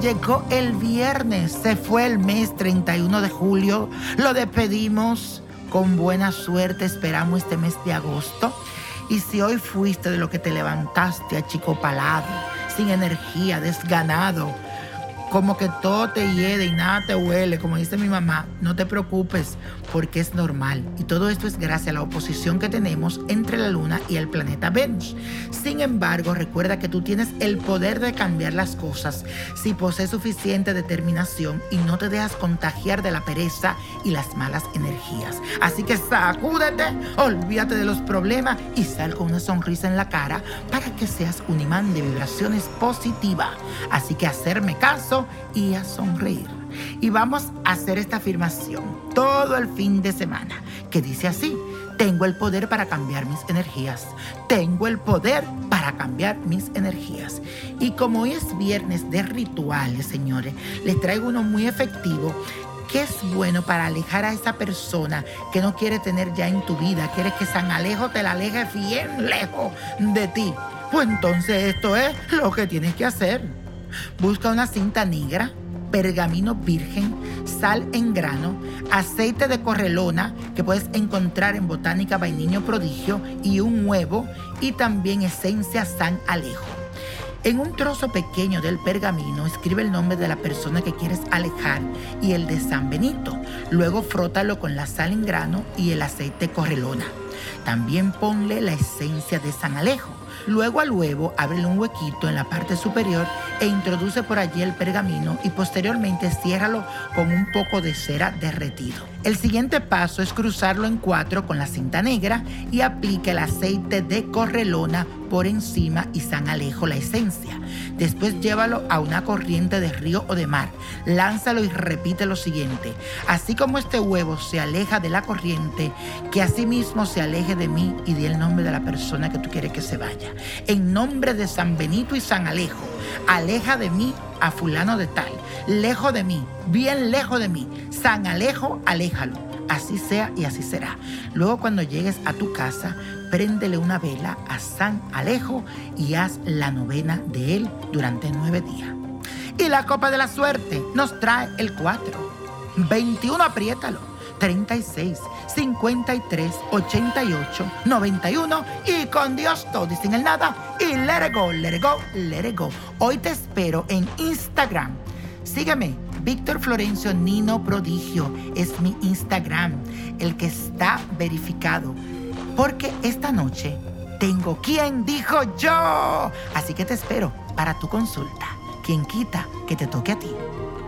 Llegó el viernes, se fue el mes 31 de julio, lo despedimos con buena suerte, esperamos este mes de agosto. Y si hoy fuiste de lo que te levantaste a chico palado, sin energía, desganado, como que todo te hiede y nada te huele, como dice mi mamá, no te preocupes porque es normal. Y todo esto es gracias a la oposición que tenemos entre la Luna y el planeta Venus. Sin embargo, recuerda que tú tienes el poder de cambiar las cosas si posees suficiente determinación y no te dejas contagiar de la pereza y las malas energías. Así que sacúdete, olvídate de los problemas y sal con una sonrisa en la cara para que seas un imán de vibraciones positivas. Así que hacerme caso y a sonreír. Y vamos a hacer esta afirmación todo el fin de semana, que dice así, tengo el poder para cambiar mis energías. Tengo el poder para cambiar mis energías. Y como hoy es viernes de rituales, señores, les traigo uno muy efectivo que es bueno para alejar a esa persona que no quiere tener ya en tu vida. Quieres que San Alejo te la aleje bien lejos de ti. Pues entonces esto es lo que tienes que hacer. Busca una cinta negra, pergamino virgen, sal en grano, aceite de correlona que puedes encontrar en Botánica Vainiño Prodigio y un huevo y también esencia San Alejo. En un trozo pequeño del pergamino escribe el nombre de la persona que quieres alejar y el de San Benito. Luego frótalo con la sal en grano y el aceite correlona. También ponle la esencia de San Alejo. Luego al huevo ábrele un huequito en la parte superior e introduce por allí el pergamino y posteriormente ciérralo con un poco de cera derretido. El siguiente paso es cruzarlo en cuatro con la cinta negra y aplique el aceite de correlona por encima y San Alejo la esencia. Después llévalo a una corriente de río o de mar. Lánzalo y repite lo siguiente. Así como este huevo se aleja de la corriente, que asimismo se aleje de mí y del nombre de la persona que tú quieres que se vaya. En nombre de San Benito y San Alejo, aleja de mí a fulano de tal, lejos de mí, bien lejos de mí. San Alejo, aléjalo. Así sea y así será. Luego cuando llegues a tu casa, préndele una vela a San Alejo y haz la novena de él durante nueve días. Y la copa de la suerte nos trae el 4. 21, apriétalo. 36, 53, 88, 91 y con Dios todo y sin el nada y let it go, let it go, let it go. Hoy te espero en Instagram. Sígueme, Víctor Florencio Nino Prodigio es mi Instagram, el que está verificado. Porque esta noche tengo quien dijo yo. Así que te espero para tu consulta. Quien quita que te toque a ti.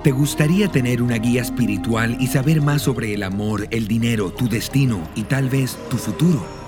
¿Te gustaría tener una guía espiritual y saber más sobre el amor, el dinero, tu destino y tal vez tu futuro?